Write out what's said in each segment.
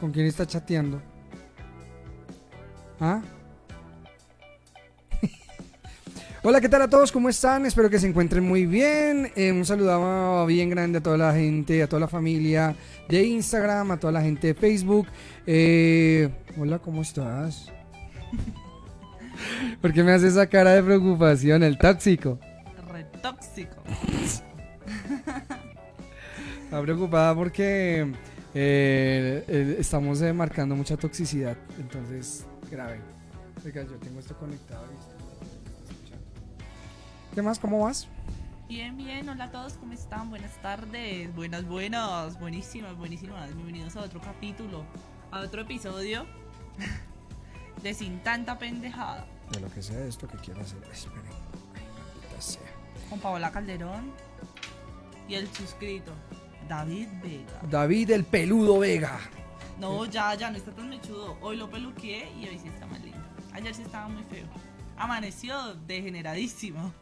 ¿Con quién está chateando? ¿Ah? Hola, ¿qué tal a todos? ¿Cómo están? Espero que se encuentren muy bien. Eh, un saludo bien grande a toda la gente, a toda la familia de Instagram, a toda la gente de Facebook. Eh, hola, ¿cómo estás? ¿Por qué me hace esa cara de preocupación? El tóxico. Retóxico. Está preocupada porque eh, estamos marcando mucha toxicidad. Entonces, grave. Oiga, yo tengo esto conectado y esto ¿Qué más? ¿Cómo vas? Bien, bien, hola a todos, ¿cómo están? Buenas tardes, buenas, buenas, buenísimas, buenísimas. Bienvenidos a otro capítulo, a otro episodio de Sin Tanta Pendejada. De lo que sea esto que quiero hacer. Esperen, sea. Con Paola Calderón y el suscrito, David Vega. David el peludo Vega. No, ya, ya, no está tan mechudo. Hoy lo peluqué y hoy sí está más lindo. Ayer sí estaba muy feo. Amaneció degeneradísimo.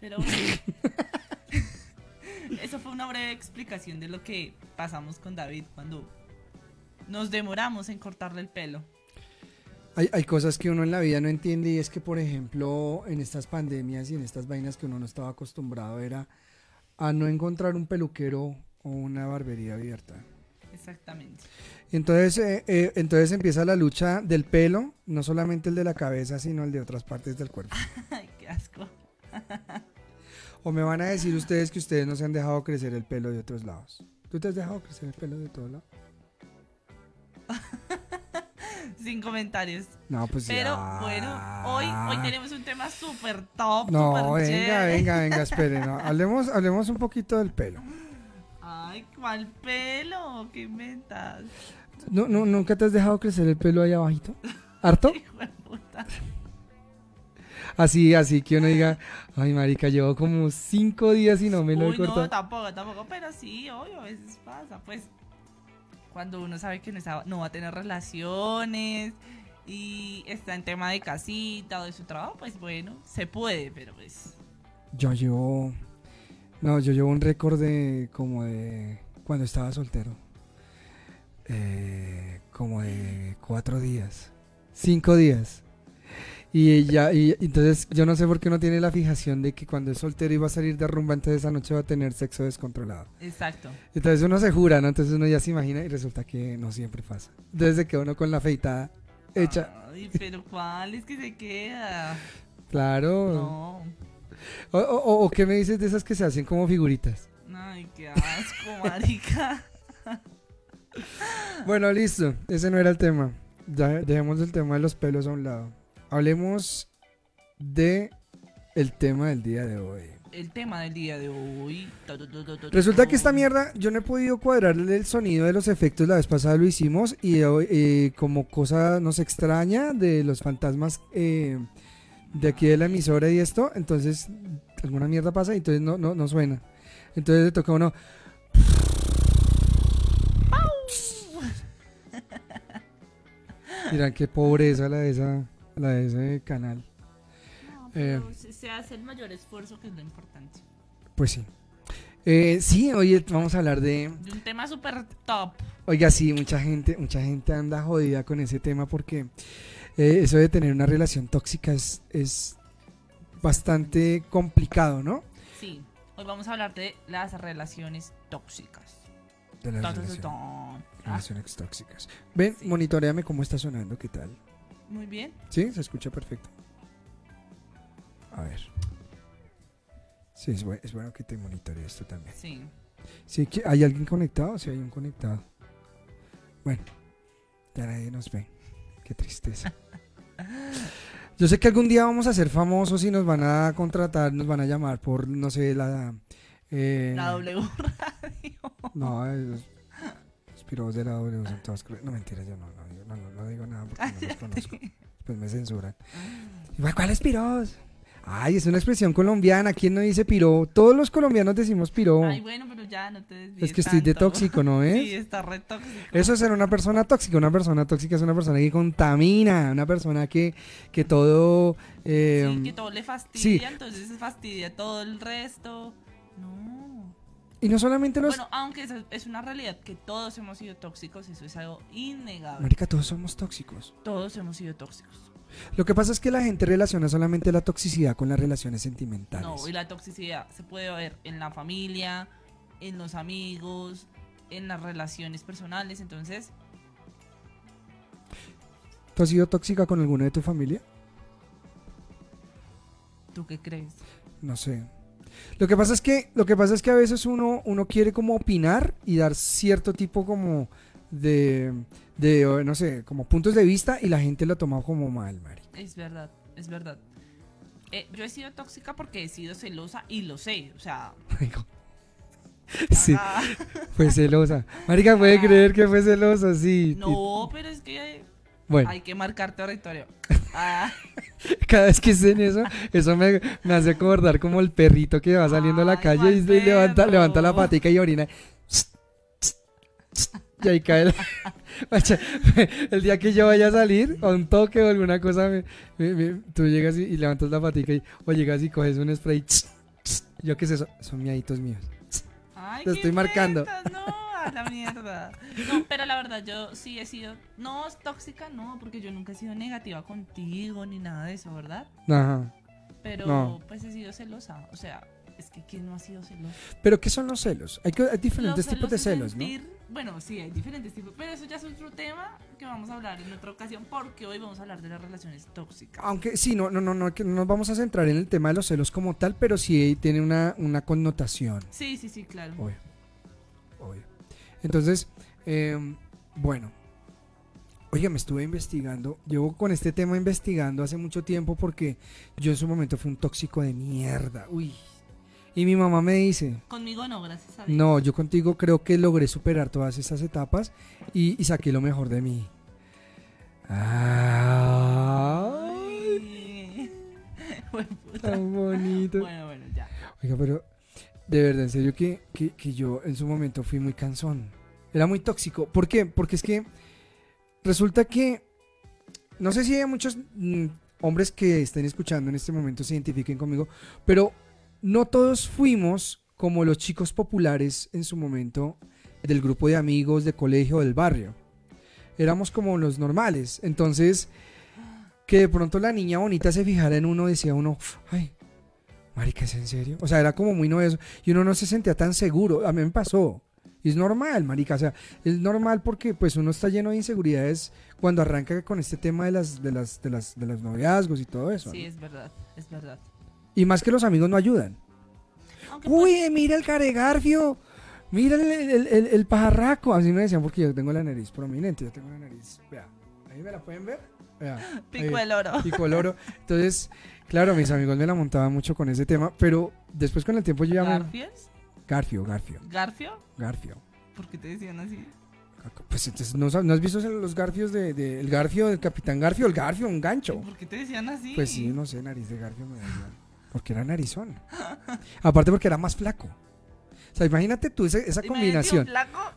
Pero eso fue una breve explicación de lo que pasamos con David cuando nos demoramos en cortarle el pelo. Hay, hay, cosas que uno en la vida no entiende y es que, por ejemplo, en estas pandemias y en estas vainas que uno no estaba acostumbrado era a no encontrar un peluquero una barbería abierta. Exactamente. Entonces, eh, eh, entonces empieza la lucha del pelo, no solamente el de la cabeza, sino el de otras partes del cuerpo. Ay, qué asco. O me van a decir ustedes que ustedes no se han dejado crecer el pelo de otros lados. ¿Tú te has dejado crecer el pelo de todos lados? Sin comentarios. No, pues Pero bueno, hoy, hoy tenemos un tema súper top. No, venga, venga, venga, esperen. Hablemos, hablemos un poquito del pelo. Ay, ¿cuál pelo? ¿Qué inventas? ¿No, no, ¿Nunca te has dejado crecer el pelo ahí abajito? ¿Harto? Así, así que uno diga, ay marica, llevo como cinco días y no me lo he cortado. No, tampoco, tampoco, pero sí, obvio, a veces pasa, pues cuando uno sabe que no, va a tener relaciones y está en tema de casita o de su trabajo, pues bueno, se puede, pero pues... Yo llevo... No, yo llevo un récord de como de cuando estaba soltero. Eh, como de cuatro días. Cinco días. Y ya, y entonces yo no sé por qué no tiene la fijación de que cuando es soltero y va a salir de rumba, entonces esa noche va a tener sexo descontrolado. Exacto. Entonces uno se jura, ¿no? Entonces uno ya se imagina y resulta que no siempre pasa. Entonces se queda uno con la afeitada hecha. Ay, pero ¿cuál es que se queda? Claro. No. O, o, o, qué me dices de esas que se hacen como figuritas? Ay, qué asco, marica. bueno, listo. Ese no era el tema. Ya dejemos el tema de los pelos a un lado hablemos de el tema del día de hoy. El tema del día de hoy. Resulta que esta mierda yo no he podido cuadrarle el sonido de los efectos. La vez pasada lo hicimos y eh, como cosa nos extraña de los fantasmas eh, de aquí de la emisora y esto, entonces alguna mierda pasa y entonces no, no, no suena. Entonces le toca a uno. Miran qué pobreza la de esa la de ese canal. Eh, se hace el mayor esfuerzo que es lo importante. Pues sí. Eh, sí, hoy vamos a hablar de... De un tema súper top. Oiga, sí, mucha gente, mucha gente anda jodida con ese tema porque eh, eso de tener una relación tóxica es, es bastante complicado, ¿no? Sí, hoy vamos a hablar de las relaciones tóxicas. De las relaciones, tóxicas. Ven, monitoreame cómo está sonando, ¿qué tal? Muy bien. Sí, se escucha perfecto. A ver. Sí, es bueno, que te monitore esto también. Sí. Sí, ¿hay alguien conectado? Sí, hay un conectado. Bueno, ya nadie nos ve. Qué tristeza. Yo sé que algún día vamos a ser famosos y nos van a contratar, nos van a llamar por, no sé, la... Eh, la W Radio. No, los, los de la W son todos... No, mentira, yo no, no no, no, no digo nada porque no los conozco. Pues me censuran. ¿Cuál es piros? Ay, es una expresión colombiana. ¿Quién no dice piro? Todos los colombianos decimos piro. Ay, bueno, pero ya no te desvíes Es que estoy de tóxico, ¿no es? Sí, está re tóxico. Eso es ser una persona tóxica. Una persona tóxica es una persona que contamina. Una persona que, que todo. Eh, sí, que todo le fastidia. Entonces se fastidia todo el resto. No. Y no solamente los... Bueno, aunque eso es una realidad que todos hemos sido tóxicos, eso es algo innegable. Marica, todos somos tóxicos. Todos hemos sido tóxicos. Lo que pasa es que la gente relaciona solamente la toxicidad con las relaciones sentimentales. No, y la toxicidad se puede ver en la familia, en los amigos, en las relaciones personales. Entonces, ¿Tú has sido tóxica con alguna de tu familia? ¿tú qué crees? No sé. Lo que pasa es que, lo que pasa es que a veces uno, uno quiere como opinar y dar cierto tipo como de, de, no sé, como puntos de vista y la gente lo toma como mal, Mari. Es verdad, es verdad. Eh, yo he sido tóxica porque he sido celosa y lo sé. O sea, Sí, ah, fue celosa. Marica puede creer que fue celosa, sí. no, pero es que Bueno, hay que marcar territorio. Ah, cada vez que dicen eso, eso me, me hace acordar como el perrito que va saliendo a la calle y levanta, levanta la patica y orina. Y ahí cae la- El día que yo vaya a salir, a un toque o alguna cosa, me- me- me- tú llegas y, y levantas la patica y, o llegas y coges un spray. Yo qué es eso, son miaditos míos. ay, Te estoy marcando. No, a la mierda. No, pero la verdad, yo sí he sido. No, tóxica no, porque yo nunca he sido negativa contigo ni nada de eso, ¿verdad? Ajá. Pero No. pues he sido celosa. O sea, es que ¿quién no ha sido celoso? Pero ¿qué son los celos? Hay, que- hay diferentes Los tipos de celos, ¿no? sentir- Bueno, sí, hay diferentes tipos, pero eso ya es otro tema que vamos a hablar en otra ocasión porque hoy vamos a hablar de las relaciones tóxicas. Aunque sí, no, no, no, no, que no nos vamos a centrar en el tema de los celos como tal, pero sí tiene una, una connotación. Sí, sí, sí, claro. Obvio. Obvio. Entonces, eh, bueno. Oiga, me estuve investigando. Llevo con este tema investigando hace mucho tiempo porque yo en su momento fui un tóxico de mierda. Uy. Y mi mamá me dice, Conmigo no, gracias a Dios. no, yo contigo creo que logré superar todas esas etapas y, y saqué lo mejor de mí. Ay, tan bonito. Bueno, bueno, ya. Oiga, pero de verdad, en serio que, que, que yo en su momento fui muy cansón. Era muy tóxico. ¿Por qué? Porque es que resulta que, no sé si hay muchos mm, hombres que estén escuchando en este momento se identifiquen conmigo, pero no todos fuimos como los chicos populares en su momento del grupo de amigos, de colegio, del barrio. Éramos como los normales. Entonces, que de pronto la niña bonita se fijara en uno, decía uno, ay, marica, ¿es en serio? O sea, era como muy novedoso. Y uno no se sentía tan seguro. A mí me pasó. Y es normal, marica. O sea, es normal porque pues uno está lleno de inseguridades cuando arranca con este tema de las, de las, de las, de los noviazgos y todo eso. Sí, ¿no? es verdad, es verdad. Y más que los amigos no ayudan. Aunque pues, Uy, mira el caregarfio. Mira el, el, el- el pajarraco. Así me decían porque yo tengo la nariz prominente. Yo tengo la nariz. Vea. Ahí me la pueden ver. Vea. pico ahí. el oro. y coloro. Entonces, claro, mis amigos me la montaban mucho con ese tema, pero después con el tiempo yo ya me... Garfio, Garfio, ¿Garfio? Garfio. ¿Por qué te decían así? Pues entonces, ¿no, ¿no has visto los garfios de, de- el garfio del Capitán Garfio? El garfio, un gancho. ¿Por qué te decían así? Pues sí, no sé, nariz de garfio me da igual. Porque era narizón. Aparte porque era más flaco. O sea, imagínate tú esa combinación.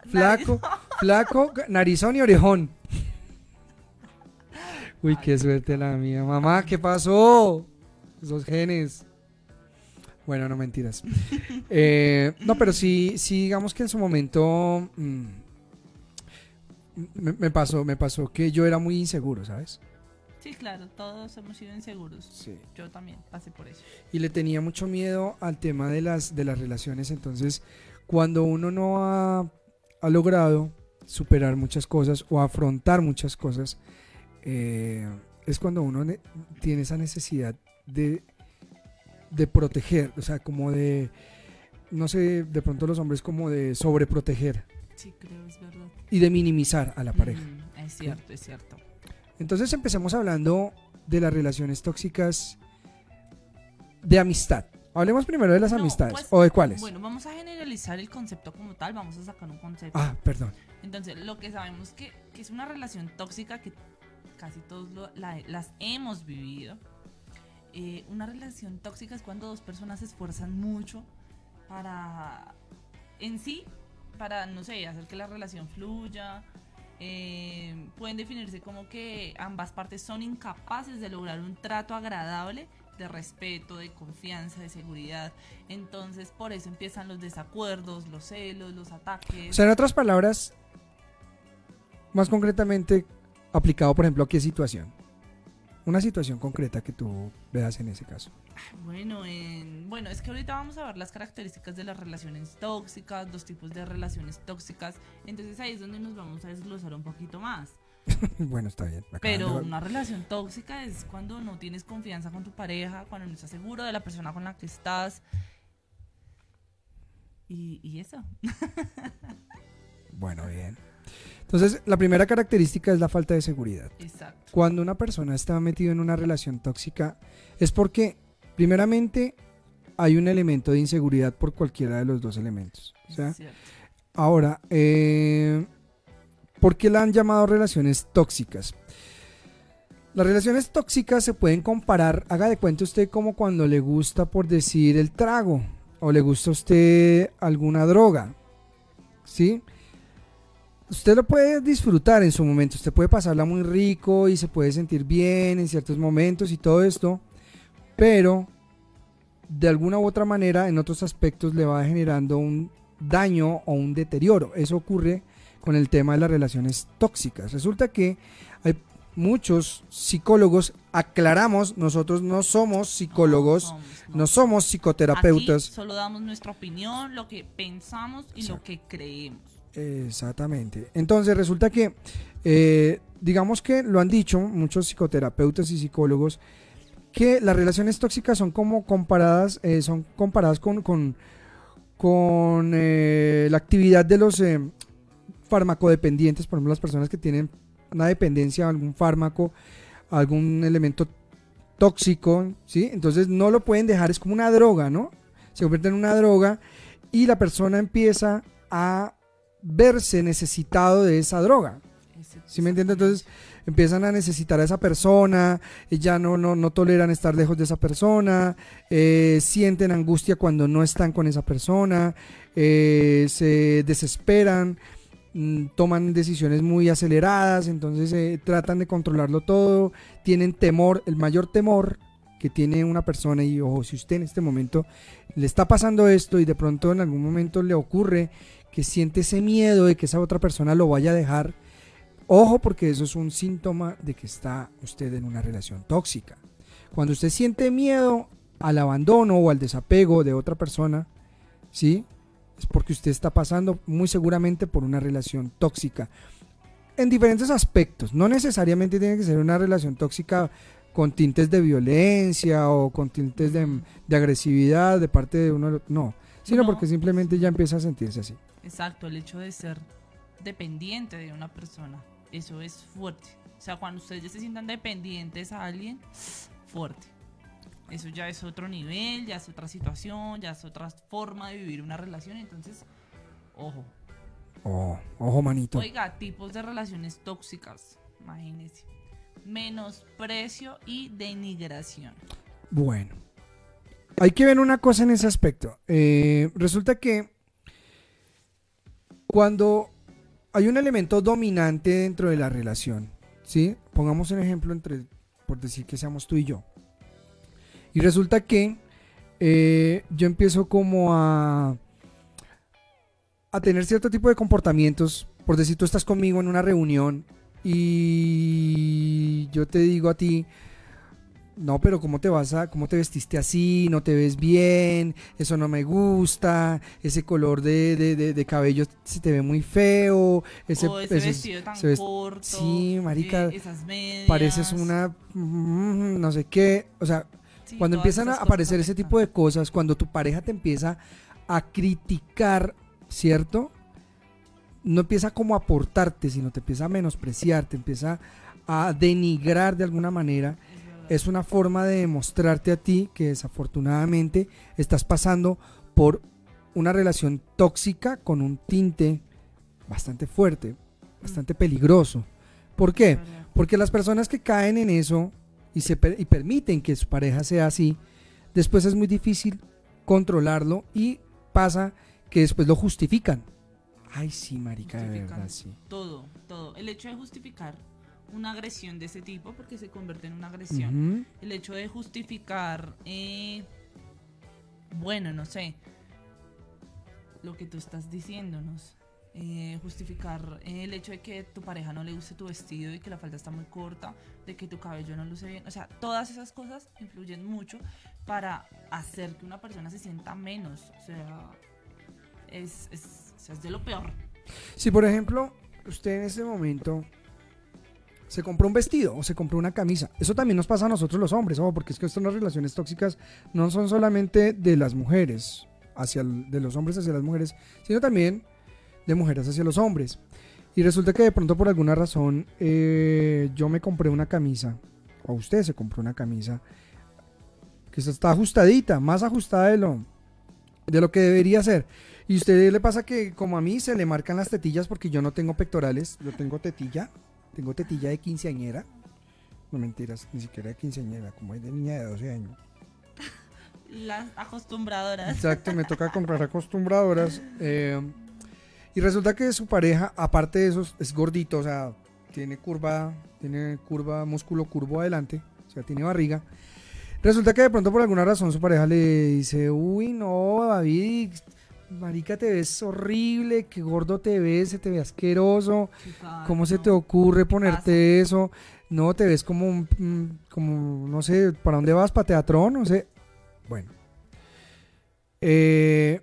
Flaco, Flaco, narizón y orejón. Uy, qué suerte la mía. Mamá, ¿qué pasó? Esos genes. Bueno, no mentiras. Eh, no, pero sí, sí, digamos que en su momento mm, me, me pasó, me pasó que yo era muy inseguro, ¿sabes? Sí, claro, todos hemos sido inseguros. Sí. Yo también pasé por eso. y le tenía mucho miedo al tema de las, de las relaciones. Entonces, cuando uno no ha, ha logrado superar muchas cosas o afrontar muchas cosas, eh, es cuando uno ne- tiene esa necesidad de, de proteger, o sea, como de, no sé, de pronto los hombres como de sobreproteger Sí, creo, es verdad. y de minimizar a la pareja. Mm, es cierto, es cierto. Entonces empecemos hablando de las relaciones tóxicas de amistad. Hablemos primero de las No, amistades. pues, ¿O de cuáles? Bueno, vamos a generalizar el concepto como tal, vamos a sacar un concepto. Ah, perdón. Entonces, lo que sabemos que, que es una relación tóxica que casi todos lo- la- las hemos vivido. Eh, una relación tóxica es cuando dos personas se esfuerzan mucho para, en sí, para, no sé, hacer que la relación fluya. Eh, pueden definirse como que ambas partes son incapaces de lograr un trato agradable de respeto, de confianza, de seguridad. Entonces, por eso empiezan los desacuerdos, los celos, los ataques. O sea, en otras palabras, más concretamente, aplicado, por ejemplo, a qué situación. Una situación concreta que tú veas en ese caso. Bueno, en, bueno, es que ahorita vamos a ver las características de las relaciones tóxicas, los tipos de relaciones tóxicas. Entonces ahí es donde nos vamos a desglosar un poquito más. bueno, está bien. Pero una relación tóxica es cuando no tienes confianza con tu pareja, cuando no estás seguro de la persona con la que estás. Y, y eso. bueno, bien. Entonces, la primera característica es la falta de seguridad. Exacto. Cuando una persona está metida en una relación tóxica es porque, primeramente, hay un elemento de inseguridad por cualquiera de los dos elementos. O sea, ahora, eh, ¿por qué la han llamado relaciones tóxicas? Las relaciones tóxicas se pueden comparar, haga de cuenta usted como cuando le gusta, por decir, el trago o le gusta a usted alguna droga. ¿Sí? Usted lo puede disfrutar en su momento, usted puede pasarla muy rico y se puede sentir bien en ciertos momentos y todo esto, pero de alguna u otra manera en otros aspectos le va generando un daño o un deterioro. Eso ocurre con el tema de las relaciones tóxicas. Resulta que hay muchos psicólogos, aclaramos, nosotros no somos psicólogos, no somos, psicoterapeutas. solo damos nuestra opinión, lo que pensamos y lo que creemos. Exactamente. Entonces resulta que, eh, digamos que lo han dicho muchos psicoterapeutas y psicólogos, que las relaciones tóxicas son como comparadas, eh, son comparadas con, con, eh, la actividad de los farmacodependientes, por ejemplo, las personas que tienen una dependencia a algún fármaco, algún elemento tóxico, ¿sí? Entonces no lo pueden dejar, es como una droga, ¿no? Se convierte en una droga y la persona empieza a verse necesitado de esa droga. ¿Sí me entiendes? Entonces empiezan a necesitar a esa persona, ya no, no, no toleran estar lejos de esa persona, eh, sienten angustia cuando no están con esa persona, eh, se desesperan, mm, toman decisiones muy aceleradas, entonces eh, tratan de controlarlo todo, tienen temor, el mayor temor que tiene una persona y ojo, si usted en este momento le está pasando esto y de pronto en algún momento le ocurre que siente ese miedo de que esa otra persona lo vaya a dejar, ojo porque eso es un síntoma de que está usted en una relación tóxica. Cuando usted siente miedo al abandono o al desapego de otra persona, ¿sí? Es porque usted está pasando muy seguramente por una relación tóxica. En diferentes aspectos. No necesariamente tiene que ser una relación tóxica con tintes de violencia o con tintes de, de agresividad de parte de uno. No, sino porque simplemente ya empieza a sentirse así. Exacto, el hecho de ser dependiente de una persona, eso es fuerte. O sea, cuando ustedes ya se sientan dependientes a alguien, fuerte. Eso ya es otro nivel, ya es otra situación, ya es otra forma de vivir una relación. Entonces, ojo. Oh, ojo, manito. Oiga, tipos de relaciones tóxicas, imagínense. Menosprecio y denigración. Bueno, hay que ver una cosa en ese aspecto. Eh, resulta que cuando hay un elemento dominante dentro de la relación, ¿sí? Pongamos un ejemplo entre, por decir que seamos tú y yo. Y resulta que eh, yo empiezo como a, a tener cierto tipo de comportamientos. Por decir, tú estás conmigo en una reunión y yo te digo a ti, no, pero ¿cómo te vas a, cómo te vestiste así? No te ves bien, eso no me gusta, ese color de, cabello se te ve muy feo, ese, vestido tan corto, sí, marica, pareces una, mm, no sé qué, o sea, cuando empiezan a aparecer ese tipo de cosas, cuando tu pareja te empieza a criticar, ¿cierto? No empieza como a aportarte, sino te empieza a menospreciar, te empieza a denigrar de alguna manera es una forma de demostrarte a ti que desafortunadamente estás pasando por una relación tóxica con un tinte bastante fuerte, bastante peligroso. ¿Por qué? Porque las personas que caen en eso y, se y permiten que su pareja sea así, después es muy difícil controlarlo y pasa que después lo justifican. Ay, sí, marica, de verdad, sí. Todo, todo. El hecho de justificar una agresión de ese tipo, porque se convierte en una agresión. El hecho de justificar, eh, bueno, no sé, lo que tú estás diciéndonos. eh, justificar eh, el hecho de que tu pareja no le guste tu vestido y que la falda está muy corta, de que tu cabello no luce bien. O sea, todas esas cosas influyen mucho para hacer que una persona se sienta menos. O sea, es, es, o sea, es de lo peor. Si por ejemplo usted en este momento se compró un vestido o se compró una camisa, eso también nos pasa a nosotros los hombres, ojo, porque es que estas relaciones tóxicas no son solamente de las mujeres hacia de los hombres hacia las mujeres, sino también de mujeres hacia los hombres. Y resulta que de pronto por alguna razón eh, yo me compré una camisa, o usted se compró una camisa, que está ajustadita, más ajustada de lo, de lo que debería ser. Y a usted le pasa que como a mí se le marcan las tetillas porque yo no tengo pectorales, yo tengo tetilla, tengo tetilla de quinceañera. No mentiras, ni siquiera de quinceañera, como es de niña de 12 años. Las acostumbradoras. Exacto, me toca comprar acostumbradoras. eh, y resulta que su pareja, aparte de eso, es gordito, o sea, tiene curva, tiene curva, músculo curvo adelante, o sea, tiene barriga. Resulta que de pronto por alguna razón su pareja le dice, uy, no, David, marica, te ves horrible, qué gordo te ves, se te ve asqueroso, ¿cómo se te ocurre ponerte eso? No, te ves como, un, mm, como, no sé, ¿para dónde vas? ¿Para teatrón? No sé. Bueno. Eh,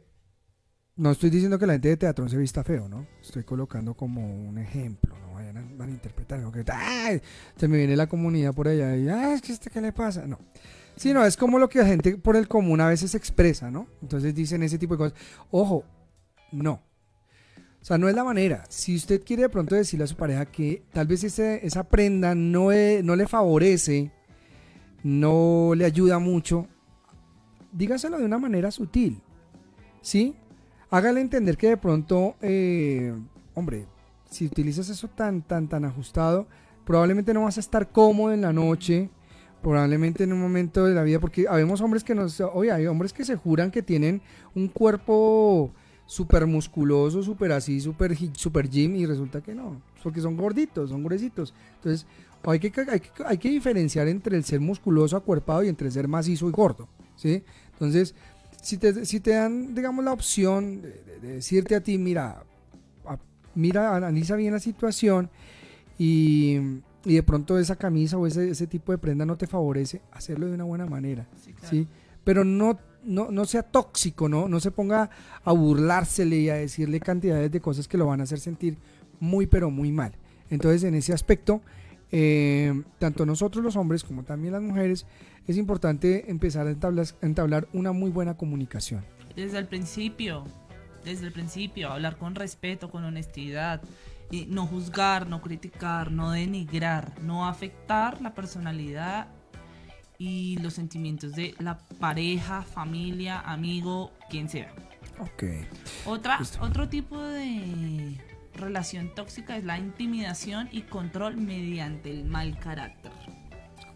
no estoy diciendo que la gente de teatro se vista feo, ¿no? Estoy colocando como un ejemplo, no vayan a, interpretar, ¿no? que ¡ay! se me viene la comunidad por allá y ¡ay, que este qué le pasa! No. Sí, no, es como lo que la gente por el común a veces expresa, ¿no? Entonces dicen ese tipo de cosas. Ojo, no. O sea, no es la manera. Si usted quiere de pronto decirle a su pareja que tal vez ese- esa prenda no, no le favorece, no le ayuda mucho, dígaselo de una manera sutil. ¿Sí? Hágale entender que de pronto, eh, hombre, si utilizas eso tan, tan, tan ajustado, probablemente no vas a estar cómodo en la noche, probablemente en un momento de la vida, porque habemos hombres que nos, oye, hay hombres que se juran que tienen un cuerpo súper musculoso, súper así, súper super gym, y resulta que no, porque son gorditos, son gruesitos. Entonces, hay que, hay, que, hay que diferenciar entre el ser musculoso, acuerpado, y entre el ser macizo y gordo, ¿sí? Entonces, si te, si te dan, digamos, la opción de, de- de decirte a ti, mira, mira, analiza bien la situación y, y de pronto esa camisa o ese, ese tipo de prenda no te favorece, hacerlo de una buena manera, Sí, claro. ¿sí? Pero no, no, no sea tóxico, ¿no? No se ponga a burlársele y a decirle cantidades de cosas que lo van a hacer sentir muy, pero muy mal. Entonces, en ese aspecto, eh, tanto nosotros los hombres como también las mujeres, es importante empezar a entablar, a entablar una muy buena comunicación. Desde el principio, desde el principio, hablar con respeto, con honestidad, no juzgar, no criticar, no denigrar, no afectar la personalidad y los sentimientos de la pareja, familia, amigo, quien sea. Ok. Otra, otro tipo de relación tóxica es la intimidación y control mediante el mal carácter.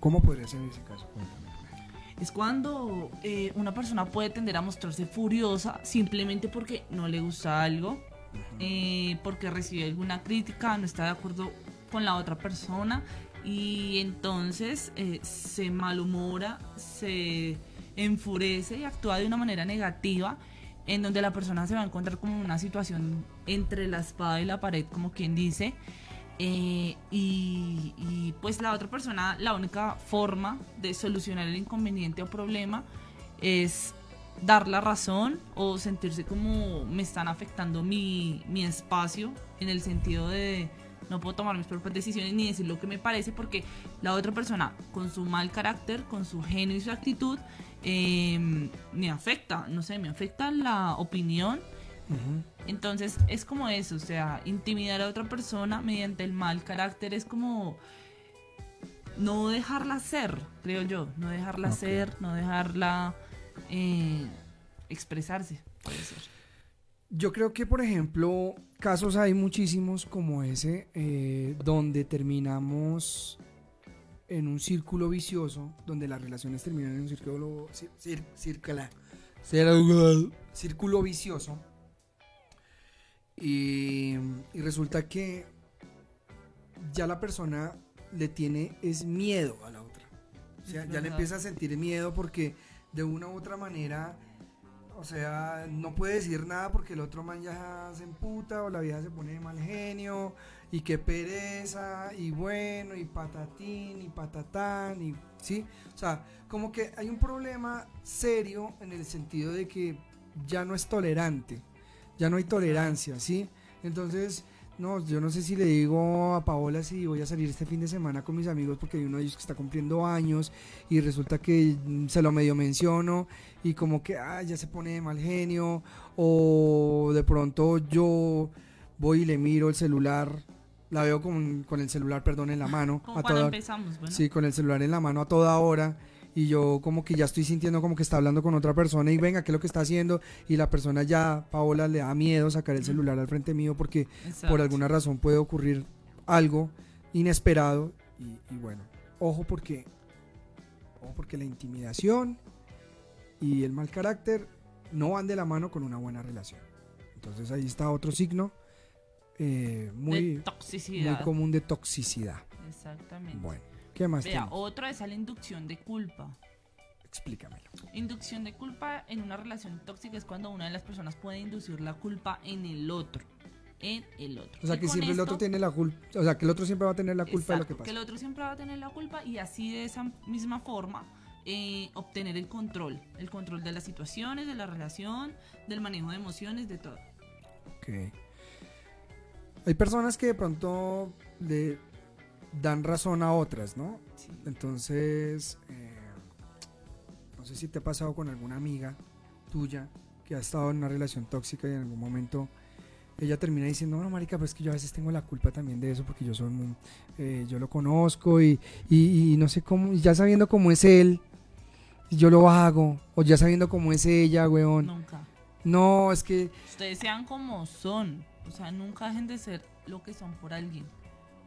¿Cómo podría ser en ese caso? Es cuando eh, una persona puede tender a mostrarse furiosa simplemente porque no le gusta algo, eh, porque recibe alguna crítica, no está de acuerdo con la otra persona y entonces eh, se malhumora, se enfurece y actúa de una manera negativa en donde la persona se va a encontrar como una situación entre la espada y la pared, como quien dice, eh, y, y, pues la otra persona, la única forma de solucionar el inconveniente o problema es dar la razón o sentirse como me están afectando mi, mi espacio en el sentido de no puedo tomar mis propias decisiones ni decir lo que me parece porque la otra persona con su mal carácter, con su genio y su actitud eh, me afecta, no sé, me afecta la opinión. Entonces es como eso, o sea, intimidar a otra persona mediante el mal carácter es como no dejarla ser, creo yo, no dejarla ser, no dejarla eh, expresarse. puede ser. Yo creo que, por ejemplo, casos hay muchísimos como ese, eh, donde terminamos en un círculo vicioso, donde las relaciones terminan en un círculo, cir- círculo, círculo vicioso. Y, y resulta que ya la persona le tiene es miedo a la otra. O sea, ya le empieza a sentir miedo porque de una u otra manera, o sea, no puede decir nada porque el otro man ya se emputa o la vieja se pone de mal genio y qué pereza y bueno y patatín y patatán y sí, o sea, como que hay un problema serio en el sentido de que ya no es tolerante, ya no hay tolerancia, ¿sí? Entonces, no, yo no sé si le digo a Paola si voy a salir este fin de semana con mis amigos porque hay uno de ellos que está cumpliendo años y resulta que mm, se lo medio menciono y como que ah, ya se pone de mal genio o de pronto yo voy y le miro el celular, la veo con, con el celular, perdón, en la mano. Como a cuando toda- empezamos, bueno. Sí, con el celular en la mano a toda hora y yo como que ya estoy sintiendo como que está hablando con otra persona y venga, ¿qué es lo que está haciendo? Y la persona ya, Paola, le da miedo sacar el celular al frente mío porque Exacto. por alguna razón puede ocurrir algo inesperado y, y bueno, ojo porque, ojo porque la intimidación y el mal carácter no van de la mano con una buena relación. Entonces ahí está otro signo eh, muy, muy común de toxicidad. Exactamente. Bueno, ¿qué más? Vea, tenemos? otra es la inducción de culpa. Explícamelo. Inducción de culpa en una relación tóxica es cuando una de las personas puede inducir la culpa en el otro. En el otro. O sea, Y que siempre el otro tiene la culpa, o sea, que el otro siempre va a tener la culpa de lo que pasa. el otro siempre va a tener la culpa y así de esa misma forma eh, obtener el control. El control de las situaciones, de la relación, del manejo de emociones, de todo. Ok. Hay personas que de pronto le dan razón a otras, ¿no? Sí. Entonces, eh, no sé si te ha pasado con alguna amiga tuya que ha estado en una relación tóxica y en algún momento ella termina diciendo, no, marica, pues es que yo a veces tengo la culpa también de eso porque yo soy muy- eh, yo lo conozco y, y- y no sé cómo, ya sabiendo cómo es él, yo lo hago, o ya sabiendo cómo es ella, weón. Nunca. No, es que Ustedes sean como son. O sea, nunca dejen de ser lo que son por alguien.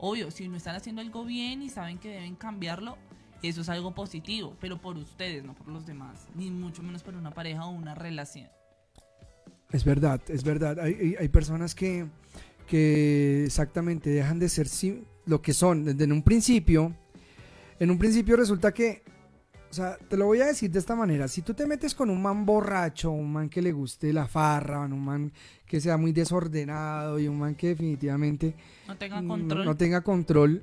Obvio, si no están haciendo algo bien y saben que deben cambiarlo, eso es algo positivo. Pero por ustedes, no por los demás. Ni mucho menos por una pareja o una relación. Es verdad, es verdad. Hay, personas que, que exactamente dejan de ser lo que son. Desde un principio, en un principio resulta que, o sea, te lo voy a decir de esta manera. Si tú te metes con un man borracho, un man que le guste la farra, un man que sea muy desordenado y un man que definitivamente No tenga control,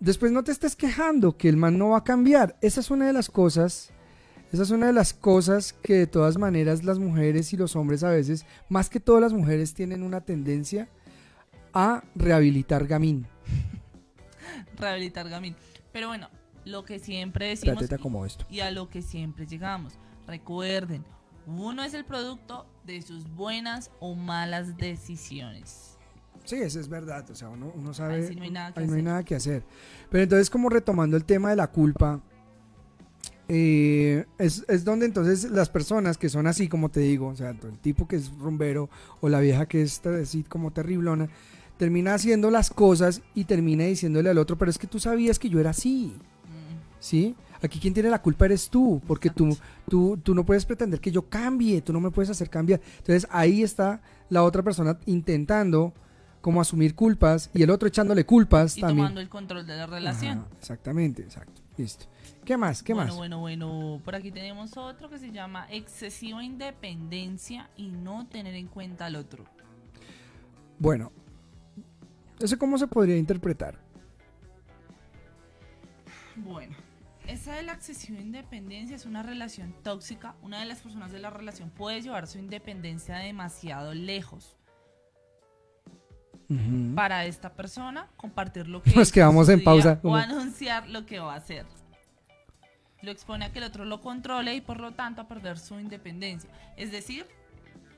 después no te estés quejando que el man no va a cambiar. Esa es una de las cosas, esa es una de las cosas que de todas maneras las mujeres y los hombres a veces, más que todas las mujeres, tienen una tendencia a rehabilitar gamín. Rehabilitar gamín. Pero bueno, lo que siempre decimos esto. y a lo que siempre llegamos. Recuerden, uno es el producto de sus buenas o malas decisiones. Sí, eso es verdad. O sea, uno, uno sabe. Ahí sí no hay nada que ahí no hay hacer. nada que hacer. Pero entonces, como retomando el tema de la culpa, eh, es, es donde entonces las personas que son así, como te digo, o sea, el tipo que es rumbero o la vieja que es así como terriblona, termina haciendo las cosas y termina diciéndole al otro, pero es que tú sabías que yo era así, ¿sí? Aquí quien tiene la culpa eres tú, porque tú, tú, tú no puedes pretender que yo cambie, tú no me puedes hacer cambiar. Entonces ahí está la otra persona intentando como asumir culpas y el otro echándole culpas Y también. tomando el control de la relación. Ajá, exactamente, exacto. Listo. ¿Qué más? ¿Qué bueno, más? bueno, bueno. Por aquí tenemos otro que se llama excesiva independencia y no tener en cuenta al otro. Bueno, ¿eso cómo se podría interpretar? Bueno, esa de la excesiva independencia es una relación tóxica. Una de las personas de la relación puede llevar su independencia demasiado lejos. Para esta persona, compartir lo que Nos quedamos en pausa, O anunciar lo que va a hacer. Lo expone a que el otro lo controle y por lo tanto a perder su independencia. Es decir,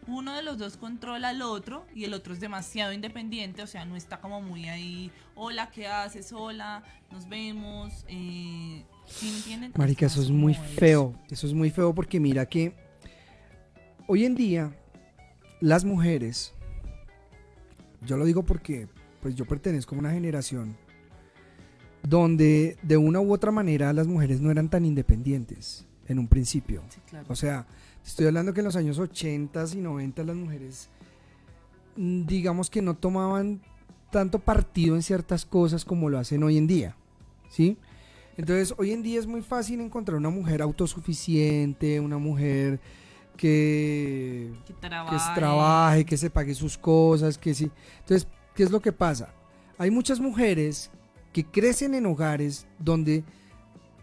uno de los dos controla al otro y el otro es demasiado independiente, o sea, no está como muy ahí, hola, ¿qué haces? Hola, nos vemos. Eh, ¿sí me entienden? Marica, eso es muy feo. Eso es muy feo porque mira que hoy en día las mujeres, yo lo digo porque pues yo pertenezco a una generación donde de una u otra manera las mujeres no eran tan independientes en un principio. Sí, claro. O sea, estoy hablando que en los años 80 y 90 las mujeres, mm, digamos que no tomaban tanto partido en ciertas cosas como lo hacen hoy en día, ¿sí? Entonces, hoy en día es muy fácil encontrar una mujer autosuficiente, una mujer que, Que trabaje, que se pague sus cosas, que sí. Entonces, ¿qué es lo que pasa? Hay muchas mujeres que crecen en hogares donde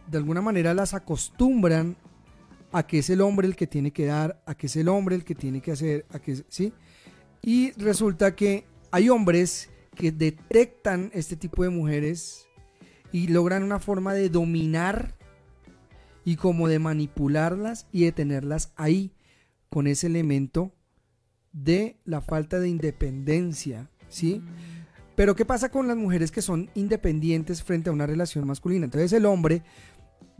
de alguna manera las acostumbran a que es el hombre el que tiene que dar, a que es el hombre el que tiene que hacer, a que sí. Y resulta que hay hombres que detectan este tipo de mujeres y logran una forma de dominar y como de manipularlas y de tenerlas ahí con ese elemento de la falta de independencia, ¿sí? Mm, Pero ¿qué pasa con las mujeres que son independientes frente a una relación masculina? Entonces el hombre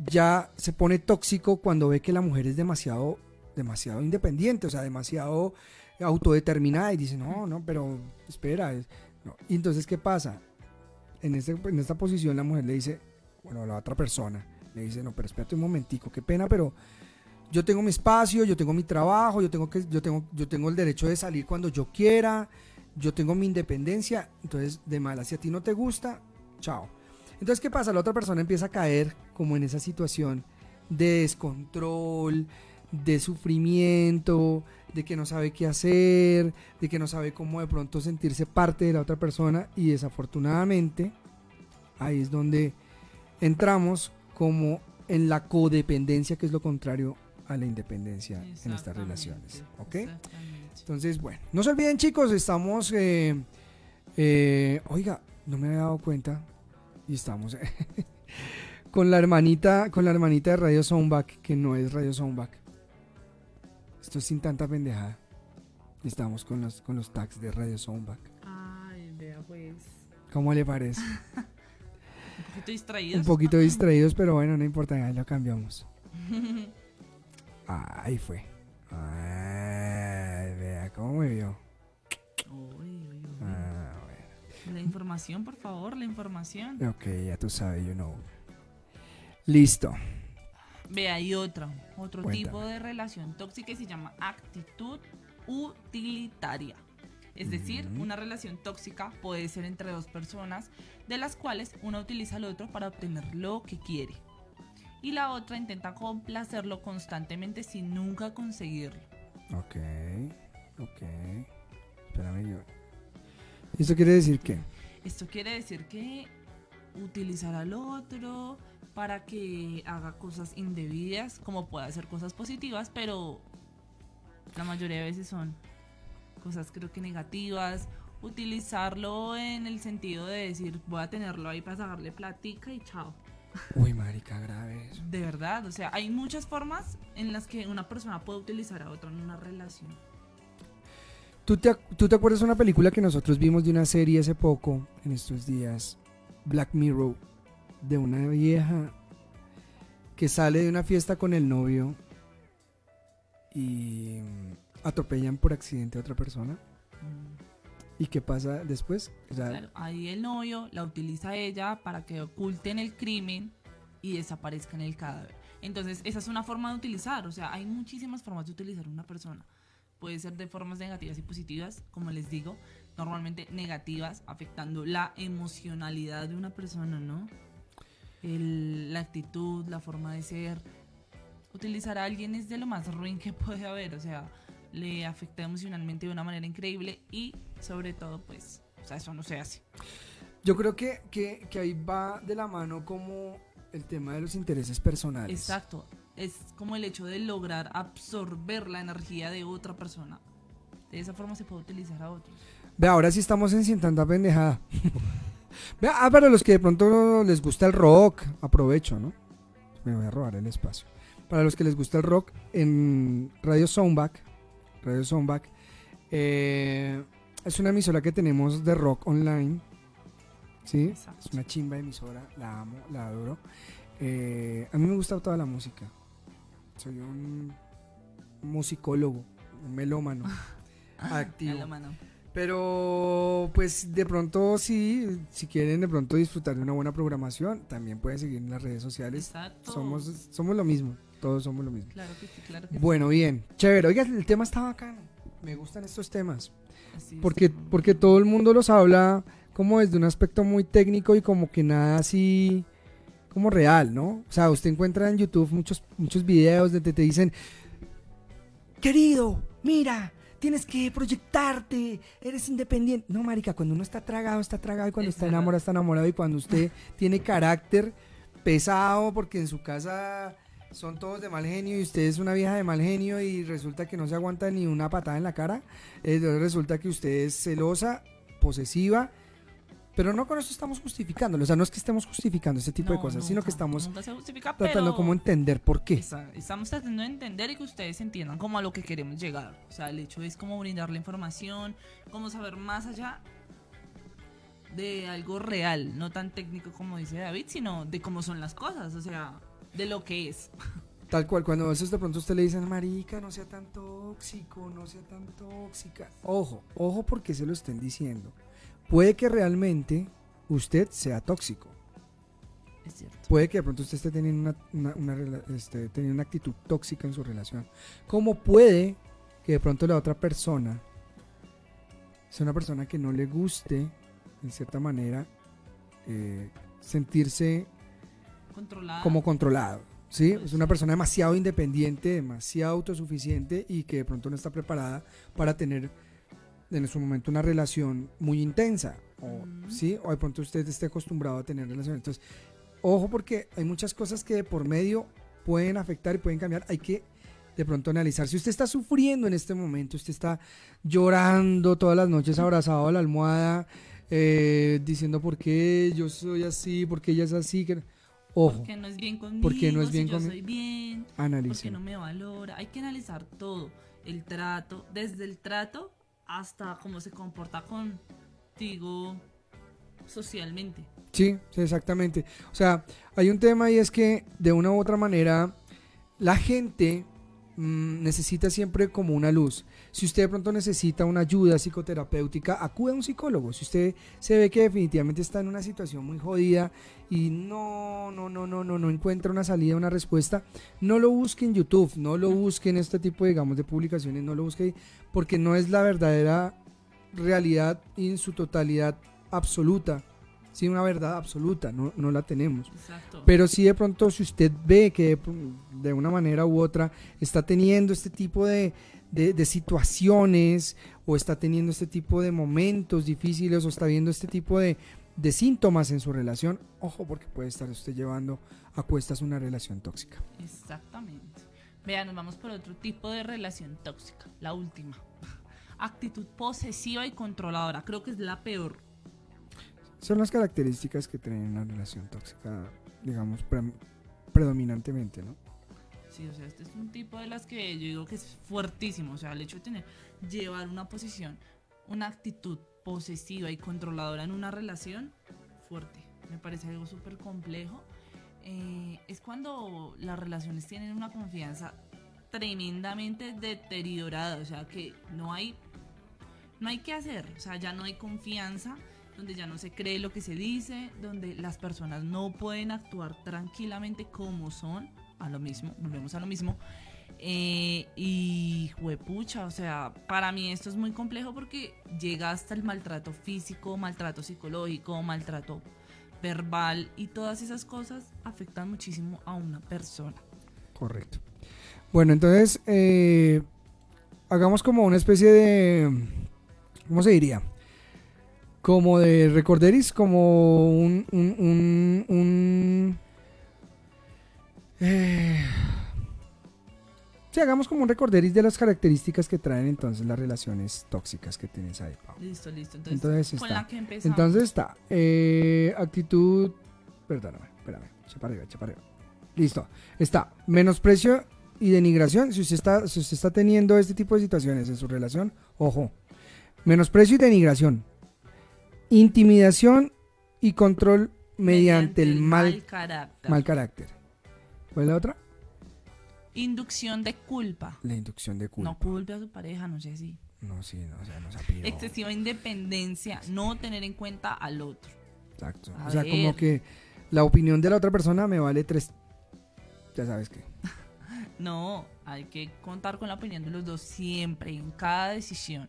ya se pone tóxico cuando ve que la mujer es demasiado, demasiado independiente, o sea, demasiado autodeterminada y dice, no, no, pero espera. es- no". Y entonces, ¿qué pasa? En, esta posición la mujer le dice, bueno, a la otra persona, le dice, no, pero espérate un momentico, qué pena, pero yo tengo mi espacio, yo tengo mi trabajo, yo tengo, que, yo tengo, yo tengo el derecho de salir cuando yo quiera, yo tengo mi independencia, entonces de mala, si a ti no te gusta, chao. Entonces, ¿qué pasa? La otra persona empieza a caer como en esa situación de descontrol, de sufrimiento, de que no sabe qué hacer, de que no sabe cómo de pronto sentirse parte de la otra persona y desafortunadamente ahí es donde entramos como en la codependencia, que es lo contrario a la independencia en estas relaciones. ¿Ok? Entonces, bueno, no se olviden chicos, estamos, eh, eh, oiga, no me había dado cuenta y estamos con la hermanita, con la hermanita de Radio Soundback, que no es Radio Soundback. Esto es sin tanta pendejada. Estamos con los, con los tags de Radio Soundback. Ay, vea pues. ¿Cómo le parece? Un poquito distraídos. Un poquito distraídos, pero bueno, no importa, ya lo cambiamos. Ahí fue. Ay, vea cómo me vio. Uy, uy, uy. Ah, La información, por favor, la información. Ok, ya tú sabes, you know. Listo. Ve, hay otro, otro Cuéntame. tipo de relación tóxica que se llama actitud utilitaria. Es decir, una relación tóxica puede ser entre dos personas, de las cuales una utiliza al otro para obtener lo que quiere. Y la otra intenta complacerlo constantemente sin nunca conseguirlo. Ok, ok. Espérame yo. ¿Esto quiere decir qué? Esto quiere decir que utilizar al otro para que haga cosas indebidas, como puede hacer cosas positivas, pero la mayoría de veces son cosas creo que negativas. Utilizarlo en el sentido de decir, voy a tenerlo ahí para sacarle platica y chao. Uy, marica, grave eso. De verdad, o sea, hay muchas formas en las que una persona puede utilizar a otra en una relación. ¿Tú te, ¿Tú te acuerdas de una película que nosotros vimos de una serie hace poco, en estos días? Black Mirror, de una vieja que sale de una fiesta con el novio y atropellan por accidente a otra persona. Mm. ¿Y qué pasa después? O sea, Claro, ahí el novio la utiliza a ella para que oculten el crimen y desaparezcan el cadáver. Entonces, esa es una forma de utilizar. O sea, hay muchísimas formas de utilizar una persona. Puede ser de formas negativas y positivas, como les digo, normalmente negativas, afectando la emocionalidad de una persona, ¿no? El- la actitud, la forma de ser. Utilizar a alguien es de lo más ruin que puede haber. O sea, le afecta emocionalmente de una manera increíble y, sobre todo, pues, o sea, eso no se hace. yo creo que, que, que ahí va de la mano como el tema de los intereses personales. Exacto. Es como el hecho de lograr absorber la energía de otra persona. De esa forma se puede utilizar a otros. Ve, ahora sí estamos en Sin Tanta Pendejada. Ve, ah, para los que de pronto les gusta el rock, aprovecho, ¿no? Me voy a robar el espacio. Para los que les gusta el rock, en Radio Soundback, Radio Soundback, eh, es una emisora que tenemos de rock online. ¿Sí? Exacto. Es una chimba de emisora, la amo, la adoro. Eh, a mí me gusta toda la música. Soy un musicólogo, un melómano activo. Ya lo mano. Pero pues de pronto sí, si quieren de pronto disfrutar de una buena programación, también pueden seguir en las redes sociales. Exacto. Somos, somos lo mismo, todos somos lo mismo. Claro que sí, claro que sí. Bueno, bien, chévere. Oiga, el tema está bacano. Me gustan estos temas. Así es. Porque, porque todo el mundo los habla como desde un aspecto muy técnico y como que nada así como real, ¿no? O sea, usted encuentra en YouTube muchos, muchos videos donde te dicen, querido, mira, tienes que proyectarte, eres independiente. No, marica, cuando uno está tragado, está tragado y cuando está enamorado, está enamorado y cuando usted tiene carácter pesado porque en su casa son todos de mal genio y usted es una vieja de mal genio y resulta que no se aguanta ni una patada en la cara, eh, resulta que usted es celosa, posesiva, pero no con eso estamos justificándolo, o sea, no es que estemos justificando ese tipo de cosas, sino que estamos tratando como entender por qué. estamos tratando de entender y que ustedes entiendan como a lo que queremos llegar. O sea, el hecho es como brindar la información, como saber más allá de algo real, no tan técnico como dice David, sino de cómo son las cosas, o sea, de lo que es. Tal cual, cuando a veces de pronto usted le dicen, marica, no sea tan tóxico, no sea tan tóxica. Ojo, ojo porque se lo estén diciendo. Puede que realmente usted sea tóxico. Es cierto. Puede que de pronto usted esté teniendo una, este, teniendo una actitud tóxica en su relación. Como puede que de pronto la otra persona sea una persona que no le guste, en cierta manera, eh, sentirse como controlado. ¿sí? Es una persona demasiado independiente, demasiado autosuficiente y que de pronto no está preparada para tener en su momento una relación muy intensa. O, ¿sí? o de pronto usted esté acostumbrado a tener relaciones. Entonces, ojo porque hay muchas cosas que por medio pueden afectar y pueden cambiar. Hay que de pronto analizar. Si usted está sufriendo en este momento, usted está llorando todas las noches abrazado a la almohada, eh, diciendo por qué yo soy así, por qué ella es así. Que... Ojo. Porque no es bien conmigo. Porque no es bien si yo soy bien. Porque no me valora. Hay que analizar todo. El trato, desde el trato hasta cómo se comporta contigo socialmente. Sí, exactamente. O sea, hay un tema y es que de una u otra manera la gente Mm, necesita siempre como una luz. Si usted de pronto necesita una ayuda psicoterapéutica, acude a un psicólogo. Si usted se ve que definitivamente está en una situación muy jodida y no, no, no, no, no, no encuentra una salida, una respuesta, no lo busque en YouTube, no lo busque en este tipo, digamos, de publicaciones, no lo busque porque no es la verdadera realidad en su totalidad absoluta sí una verdad absoluta, no, no la tenemos. Pero sí de pronto si usted ve que de una manera u otra está teniendo este tipo de, situaciones o está teniendo este tipo de momentos difíciles o está viendo este tipo de, síntomas en su relación, ojo porque puede estar usted llevando a cuestas una relación tóxica. Exactamente. Vean, nos vamos por otro tipo de relación tóxica, la última. Actitud posesiva y controladora, creo que es la peor son las características que tienen una relación tóxica, digamos, predominantemente, ¿no? Sí, o sea, este es un tipo de las que yo digo que es fuertísimo. O sea, el hecho de tener, llevar una posición, una actitud posesiva y controladora en una relación, fuerte. Me parece algo súper complejo. Eh, es cuando las relaciones tienen una confianza tremendamente deteriorada. O sea, que no hay, no hay que hacer. O sea, ya no hay confianza donde ya no se cree lo que se dice, donde las personas no pueden actuar tranquilamente como son, a lo mismo, volvemos a lo mismo. Eh, y juepucha, o sea, para mí esto es muy complejo porque llega hasta el maltrato físico, maltrato psicológico, maltrato verbal y todas esas cosas afectan muchísimo a una persona. Correcto. Bueno, entonces, eh, hagamos como una especie de, ¿cómo se diría? Como de recorderis, como un... un, un, eh, sí, hagamos como un recorderis de las características que traen entonces las relaciones tóxicas que tienes ahí, Listo, listo. Entonces, con está. La que entonces está. Eh, actitud... Perdóname, espérame. Echa para arriba, echa para arriba. Listo. Está. Menosprecio y denigración. Si usted, está, si usted está teniendo este tipo de situaciones en su relación, ojo. Menosprecio y denigración Intimidación y control mediante, el, mal, carácter. mal carácter. ¿Cuál es la otra? Inducción de culpa. La inducción de culpa. No culpe a su pareja, no sé si. No, sí, no, o sea, no se Excesiva independencia, no tener en cuenta al otro. Exacto. o sea, como que la opinión de la otra persona me vale tres. Ya sabes qué. no, hay que contar con la opinión de los dos siempre, en cada decisión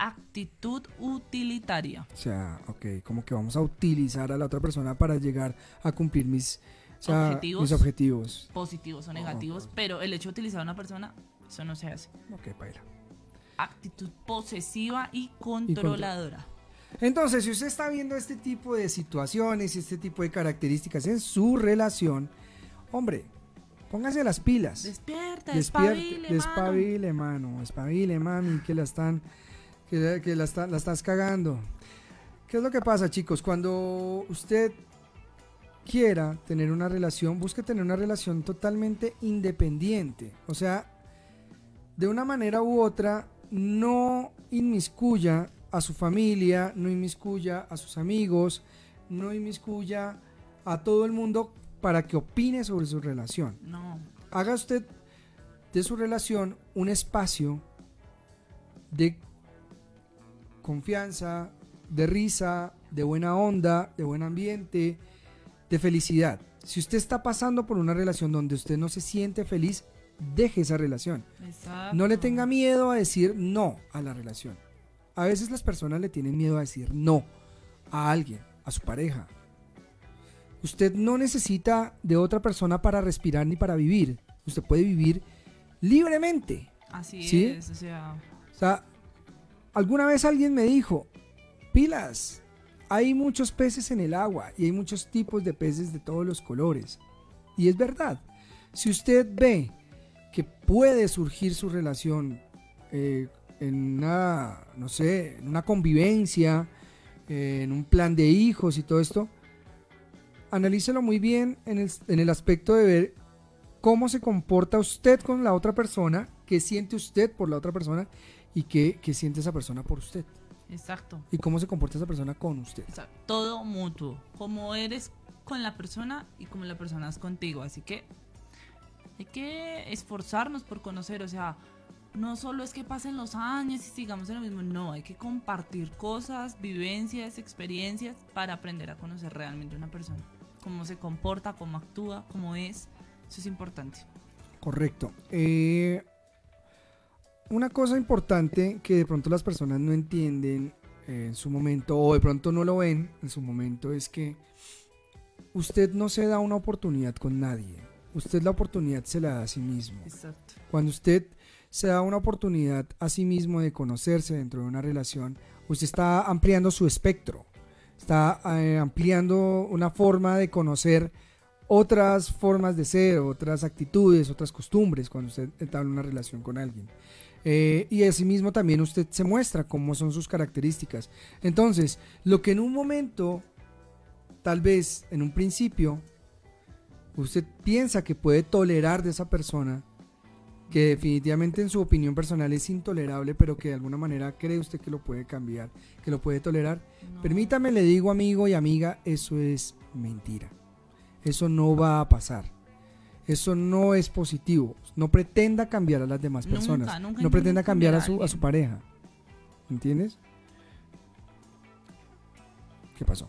actitud utilitaria. O sea, ok, como que vamos a utilizar a la otra persona para llegar a cumplir mis, o sea, Objetivos. mis objetivos. Positivos o negativos, pero el hecho de utilizar a una persona, eso no se hace. Ok, paila. Actitud posesiva y controladora. Entonces, si usted está viendo este tipo de situaciones y este tipo de características en su relación, hombre, póngase las pilas. Despierta, Despierte, despabile, mano. despabile, mano. Espabile, mami, que la están, que, que la, está- la estás cagando. ¿Qué es lo que pasa, chicos? Cuando usted quiera tener una relación, busque tener una relación totalmente independiente. O sea, de una manera u otra, no inmiscuya a su familia, no inmiscuya a sus amigos, no inmiscuya a todo el mundo para que opine sobre su relación No, haga usted de su relación un espacio de confianza, de risa, de buena onda, de buen ambiente, de felicidad. Si usted está pasando por una relación donde usted no se siente feliz, deje esa relación. exacto. No le tenga miedo a decir no a la relación. A veces las personas le tienen miedo a decir no a alguien, a su pareja. Usted no necesita de otra persona para respirar ni para vivir. Usted puede vivir libremente. Así ¿Sí? es, o sea, O sea, alguna vez alguien me dijo, pilas, hay muchos peces en el agua y hay muchos tipos de peces de todos los colores. Y es verdad. Si usted ve que puede surgir su relación eh, en una, no sé, en una convivencia, eh, en un plan de hijos y todo esto, analícelo muy bien en el, en el aspecto de ver cómo se comporta usted con la otra persona, qué siente usted por la otra persona y qué, qué siente esa persona por usted. exacto. Y cómo se comporta esa persona con usted. O sea, todo mutuo. Como eres con la persona y como la persona es contigo. Así que hay que esforzarnos por conocer. O sea, no solo es que pasen los años y sigamos en lo mismo. No, hay que compartir cosas, vivencias, experiencias para aprender a conocer realmente a una persona. Cómo se comporta, cómo actúa, cómo es. Eso es importante. Correcto. Eh, una cosa importante que de pronto las personas no entienden eh, en su momento o de pronto no lo ven en su momento es que usted no se da una oportunidad con nadie. Usted la oportunidad se la da a sí mismo. Exacto. Cuando usted se da una oportunidad a sí mismo de conocerse dentro de una relación, usted está ampliando su espectro, está eh, ampliando una forma de conocer otras formas de ser, otras actitudes, otras costumbres cuando usted entabla una relación con alguien. Eh, y asimismo también usted se muestra cómo son sus características. Entonces, lo que en un momento, tal vez en un principio, usted piensa que puede tolerar de esa persona, que definitivamente en su opinión personal es intolerable, pero que de alguna manera cree usted que lo puede cambiar, que lo puede tolerar. No. Permítame, le digo amigo y amiga, eso es mentira. Eso no va a pasar. Eso no es positivo. No pretenda cambiar a las demás Nunca, personas. nunca no pretenda cambiar a su, a su pareja. ¿Entiendes? ¿Qué pasó?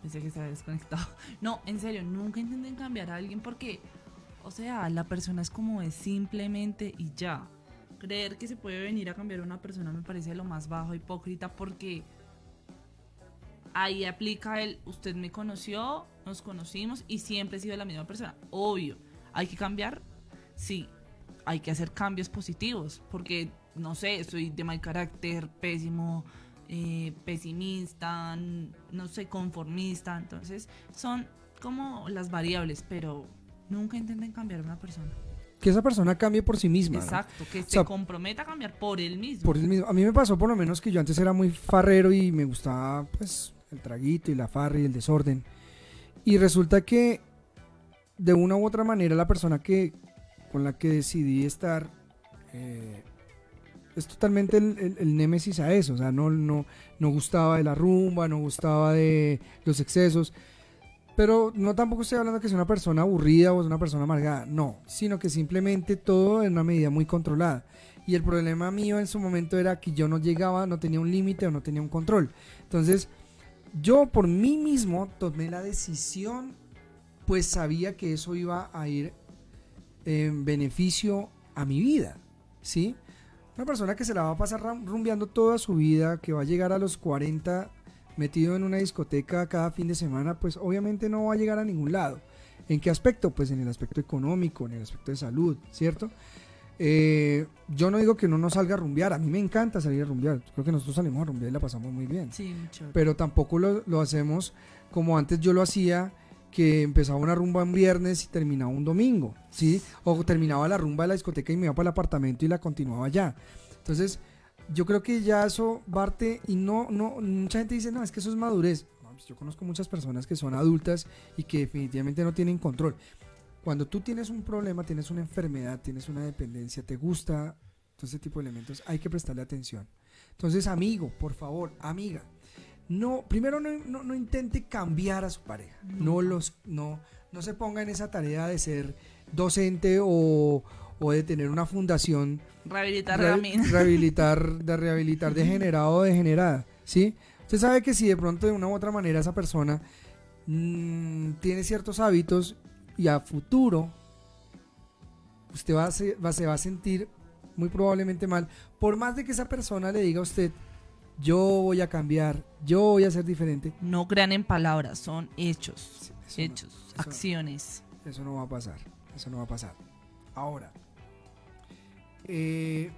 Pensé que estaba desconectado. No, en serio, nunca intenten cambiar a alguien porque, o sea, la persona es como es simplemente y ya. Creer que se puede venir a cambiar a una persona me parece lo más bajo, hipócrita, porque ahí aplica el, usted me conoció, nos conocimos y siempre he sido la misma persona. Obvio, hay que cambiar, sí, hay que hacer cambios positivos, porque, no sé, soy de mal carácter, pésimo, eh, pesimista, no sé, conformista. Entonces, son como las variables, pero nunca intenten cambiar a una persona. Que esa persona cambie por sí misma. ¿no? Exacto, que se sea, comprometa a cambiar por él mismo. Por el mismo. A mí me pasó por lo menos que yo antes era muy farrero y me gustaba pues el traguito y la farra y el desorden. Y resulta que de una u otra manera la persona que con la que decidí estar eh, es totalmente el, el, el némesis a eso. O sea, no, no, no gustaba de la rumba, no gustaba de los excesos. Pero no tampoco estoy hablando que sea una persona aburrida o es una persona amargada, no, sino que simplemente todo en una medida muy controlada. Y el problema mío en su momento era que yo no llegaba, no tenía un límite o no tenía un control. Entonces, yo por mí mismo tomé la decisión, pues sabía que eso iba a ir en beneficio a mi vida, ¿sí? Una persona que se la va a pasar rumbeando toda su vida, que va a llegar a los 40 metido en una discoteca cada fin de semana, pues obviamente no va a llegar a ningún lado. ¿En qué aspecto? Pues en el aspecto económico, en el aspecto de salud, ¿cierto? Eh, yo no digo que no nos salga a rumbear, a mí me encanta salir a rumbear, creo que nosotros salimos a rumbear y la pasamos muy bien Sí, mucho. pero tampoco lo, lo hacemos como antes yo lo hacía, que empezaba una rumba un viernes y terminaba un domingo, ¿sí? O terminaba la rumba de la discoteca y me iba para el apartamento y la continuaba allá. Entonces, yo creo que ya eso parte y no, no, mucha gente dice, no, es que eso es madurez. Pues yo conozco muchas personas que son adultas y que definitivamente no tienen control. Cuando tú tienes un problema, tienes una enfermedad, tienes una dependencia, te gusta todo ese tipo de elementos, hay que prestarle atención. Entonces, amigo, por favor, amiga, no, primero no, no- no intente cambiar a su pareja. No los, no, no se ponga en esa tarea de ser docente o, o de tener una fundación Rehabilitar re- rehabilitar, de rehabilitar degenerado o degenerada, ¿sí? Usted sabe que si de pronto de una u otra manera esa persona mm, tiene ciertos hábitos y a futuro usted va a se, va, se va a sentir muy probablemente mal, por más de que esa persona le diga a usted, yo voy a cambiar, yo voy a ser diferente, No crean en palabras, son hechos. no- hechos, eso- acciones. Eso no va a pasar. Eso no va a pasar. Ahora, eh,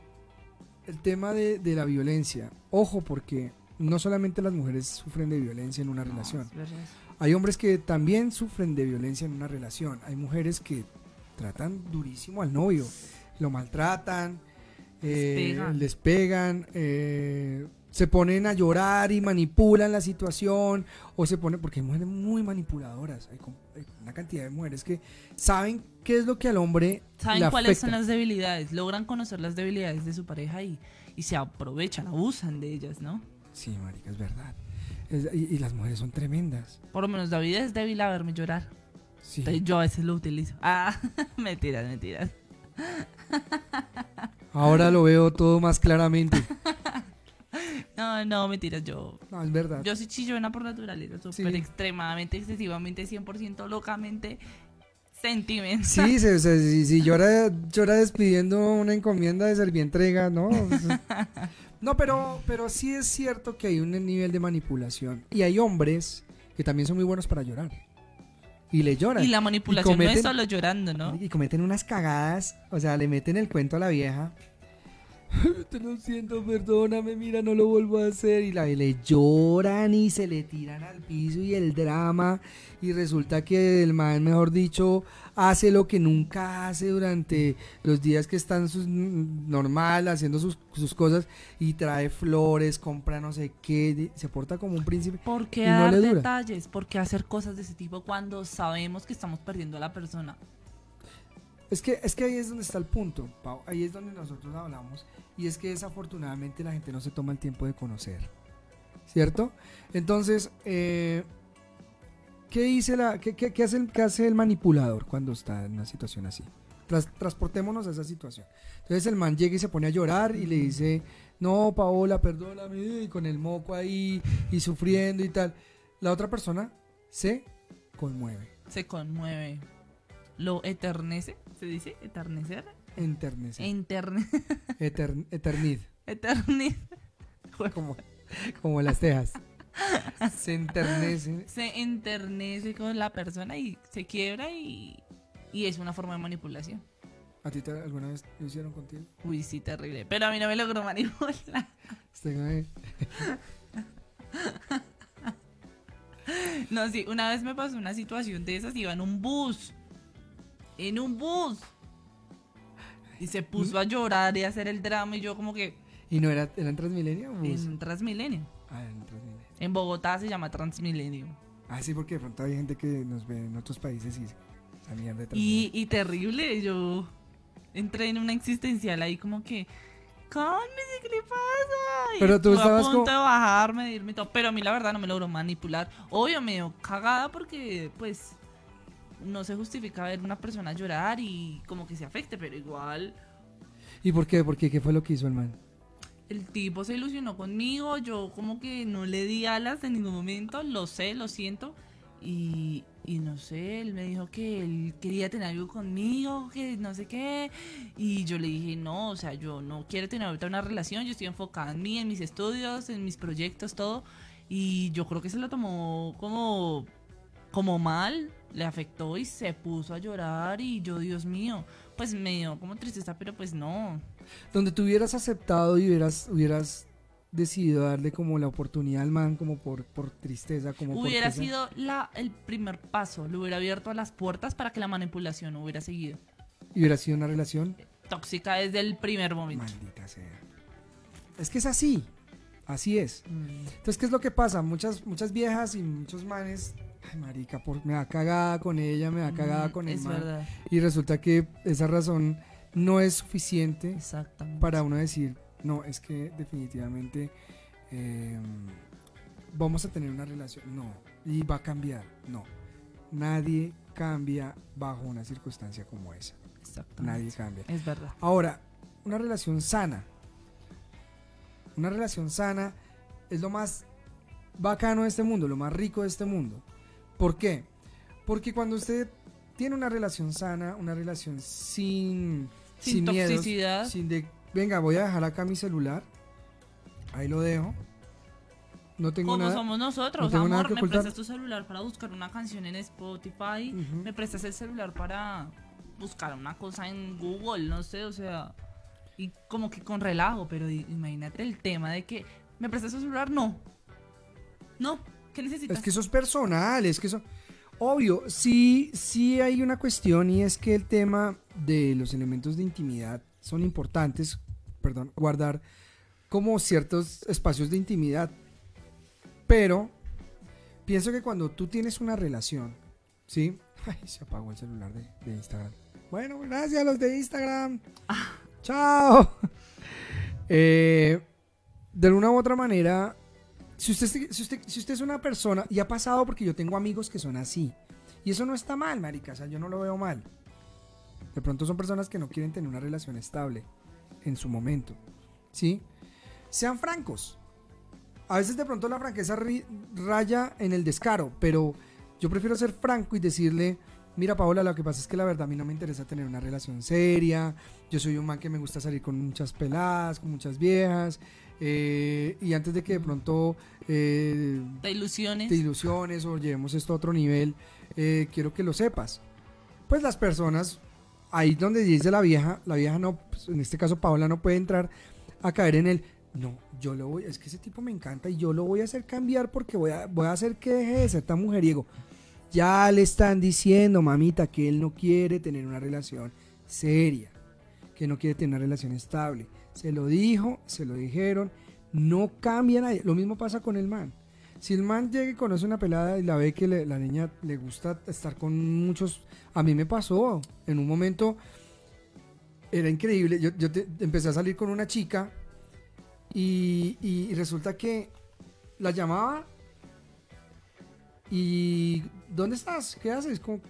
el tema de, de la violencia. Ojo, porque no solamente las mujeres sufren de violencia en una relación. No. Hay hombres que también sufren de violencia en una relación. Hay mujeres que tratan durísimo al novio. Lo maltratan, eh, pegan. les pegan, eh, se ponen a llorar y manipulan la situación. O se ponen, porque hay mujeres muy manipuladoras. Hay, una cantidad de mujeres que saben qué es lo que al hombre Saben le cuáles son las debilidades, logran conocer las debilidades de su pareja y, y se aprovechan, abusan de ellas, ¿no? Sí, marica, es verdad. Es- y, y las mujeres son tremendas. Por lo menos David es débil a verme llorar. Sí. Entonces, yo a veces lo utilizo. Ah, mentiras, mentiras. Ahora lo veo todo más claramente. No, no, mentiras, yo... No, es verdad. Yo soy chillona por naturaleza, súper Sí. extremadamente, excesivamente, 100% locamente Sí, se, se- si, si llora, llora despidiendo una encomienda de servientrega, ¿no? No, pero, pero sí es cierto que hay un nivel de manipulación. Y hay hombres que también son muy buenos para llorar. Y le lloran. Y la manipulación no cometen- es solo llorando, ¿no? Y cometen unas cagadas, o sea, le meten el cuento a la vieja. Te lo siento, perdóname, mira, no lo vuelvo a hacer. Y la, le lloran y se le tiran al piso y el drama. Y resulta que el man, mejor dicho, hace lo que nunca hace durante los días que están sus, normal, haciendo sus, sus cosas. Y trae flores, compra no sé qué. Se porta como un príncipe. ¿Por qué Y no dar detalles? ¿Por qué hacer cosas de ese tipo cuando sabemos que estamos perdiendo a la persona? Es que, es que ahí es donde está el punto, Pau. Ahí es donde nosotros hablamos. Y es que desafortunadamente la gente no se toma el tiempo de conocer. ¿Cierto? Entonces, eh, ¿qué, dice la, qué, qué- hace el, qué hace el manipulador cuando está en una situación así? Tras- transportémonos a esa situación. Entonces el man llega y se pone a llorar y le dice, no, Paola, perdóname, y con el moco ahí y sufriendo y tal. La otra persona se conmueve, Se conmueve. Lo eternece, ¿se dice? Eternecer. enternece. Interne Etern- eternid, eternid. como, como las tejas. Se enternece. Se enternece con la persona y se quiebra y, y es una forma de manipulación. ¿A ti te- alguna vez lo hicieron contigo? Uy, sí, terrible. Pero a mí no me logró manipular. No, sí, una vez me pasó una situación de esas, iba en un bus. En un bus. Y se puso a llorar y a hacer el drama y yo como que ¿Y no era, era en Transmilenio bus? en Transmilenio. Ah, en Transmilenio. En Bogotá se llama Transmilenio. Ah, sí, porque de pronto hay gente que nos ve en otros países y esa mierda de Y, y terrible, yo entré en una existencial ahí como que, cálmese, ¿qué le pasa? Y Pero tú estabas a punto como- de bajarme, de irme y todo, pero a mí la verdad no me logró manipular. Obvio, me dio cagada porque, pues, no se justifica ver una persona llorar y como que se afecte, pero igual ¿Y por qué? ¿Por qué? ¿Qué fue lo que hizo el man? el tipo se ilusionó conmigo, yo como que no le di alas en ningún momento, lo sé, lo siento. Y, y no sé, él me dijo que él quería tener algo conmigo, que no sé qué. Y yo le dije, no, o sea, yo no quiero tener ahorita una relación, yo estoy enfocada en mí, en mis estudios, en mis proyectos, todo. Y yo creo que se lo tomó como, como mal, le afectó y se puso a llorar. Y yo, Dios mío, pues me dio como tristeza, pero pues no. Donde tú hubieras aceptado y hubieras, hubieras decidido darle como la oportunidad al man como por, por tristeza, como Hubiera sido la, el primer paso, le hubiera abierto las puertas para que la manipulación hubiera seguido. y hubiera sido una relación Tóxica desde el primer momento. maldita sea. Es que es así, así es. Mm. Entonces, ¿qué es lo que pasa? Muchas, muchas viejas y muchos manes, ay marica, por, me da cagada con ella, me da cagada Mm, con el Es man. verdad, Y resulta que esa razón no es suficiente para uno decir, no, es que definitivamente eh, vamos a tener una relación. No, y va a cambiar. No, nadie cambia bajo una circunstancia como esa. Exactamente. Nadie cambia. Es verdad. Ahora, una relación sana. Una relación sana es lo más bacano de este mundo, lo más rico de este mundo. ¿Por qué? Porque cuando usted tiene una relación sana, una relación sin, Sin toxicidad. sin de, venga, voy a dejar acá mi celular, ahí lo dejo, no tengo Como nada. somos nosotros, no amor, que me prestas tu celular para buscar una canción en Spotify, me prestas el celular para buscar una cosa en Google, no sé, o sea, y como que con relajo, pero imagínate el tema de que me prestas tu celular, no. No, ¿qué necesitas? Es que eso es personal, es que eso... Obvio, sí, sí hay una cuestión y es que el tema de los elementos de intimidad son importantes, perdón, guardar como ciertos espacios de intimidad. Pero pienso que cuando tú tienes una relación, ¿sí? Ay, se apagó el celular de, de Instagram. Bueno, gracias a los de Instagram. Chao. Eh, de una u otra manera, si usted, si, usted, si usted es una persona, y ha pasado porque yo tengo amigos que son así, y eso no está mal, marica, o sea, yo no lo veo mal. De pronto son personas que no quieren tener una relación estable en su momento, ¿sí? Sean francos. A veces de pronto la franqueza raya en el descaro, pero yo prefiero ser franco y decirle, mira Paola, lo que pasa es que la verdad a mí no me interesa tener una relación seria, yo soy un man que me gusta salir con muchas peladas, con muchas viejas, eh, y antes de que de pronto eh, Te ilusiones. te ilusiones o llevemos esto a otro nivel, eh, quiero que lo sepas. Pues las personas, ahí donde dice la vieja, la vieja no, pues, en este caso Paola no puede entrar a caer en el, no, yo lo voy, es que ese tipo me encanta y yo lo voy a hacer cambiar porque voy a, voy a hacer que deje de ser tan mujeriego. Ya le están diciendo, mamita, que él no quiere tener una relación seria, que no quiere tener una relación estable. Se lo dijo, se lo dijeron, no cambia nadie. Lo mismo pasa con el man. Si el man llega y conoce una pelada y la ve que la niña le gusta estar con muchos, a mí me pasó en un momento, era increíble. Yo, yo te- empecé a salir con una chica y, resulta que la llamaba y ¿dónde estás? ¿Qué haces? Con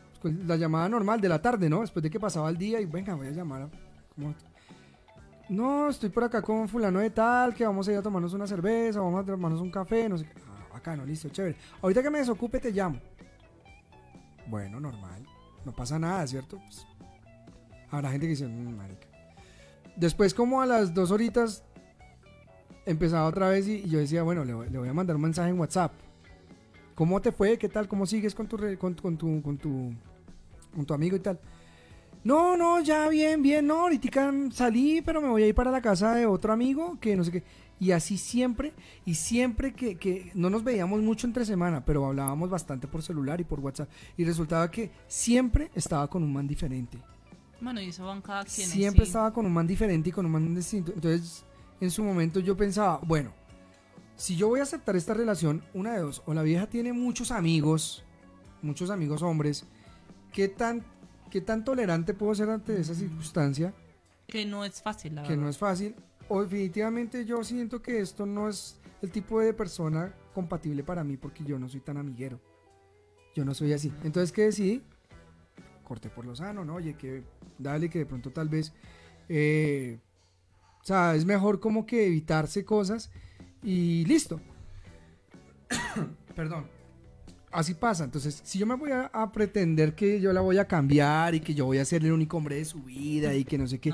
la llamada normal de la tarde, ¿no? Después de que pasaba el día y venga, voy a llamar. a-. No, estoy por acá con fulano de tal, que vamos a ir a tomarnos una cerveza, vamos a tomarnos un café, no sé qué. Ah, bacano, listo, chévere. Ahorita que me desocupe te llamo. Bueno, normal. No pasa nada, ¿cierto? Pues, habrá gente que dice, "Mm, marica. Después como a las dos horitas empezaba otra vez y, yo decía, bueno, le, le voy a mandar un mensaje en WhatsApp. ¿Cómo te fue? ¿Qué tal? ¿Cómo sigues con tu, con, con tu, con tu, con tu amigo y tal? No, no, ya bien, bien, no, ahorita salí, pero me voy a ir para la casa de otro amigo que no sé qué. Y así siempre, y siempre que, que no nos veíamos mucho entre semana, pero hablábamos bastante por celular y por WhatsApp. Y resultaba que siempre estaba con un man diferente. Bueno, y eso van cada quien. Siempre sí. estaba con un man diferente y con un man distinto. Entonces, en su momento yo pensaba, bueno, si yo voy a aceptar esta relación, una de dos, o la vieja tiene muchos amigos, muchos amigos hombres, ¿qué tan, qué tan tolerante puedo ser ante esa circunstancia? Que no es fácil, la que verdad. no es fácil. O definitivamente yo siento que esto no es el tipo de persona compatible para mí porque yo no soy tan amiguero. Yo no soy así. Entonces, ¿qué decidí? Corté por lo sano, ¿no? Oye, que dale, que de pronto tal vez... eh, o sea, es mejor como que evitarse cosas y listo. Perdón. Así pasa. Entonces, si yo me voy a, a pretender que yo la voy a cambiar y que yo voy a ser el único hombre de su vida y que no sé qué,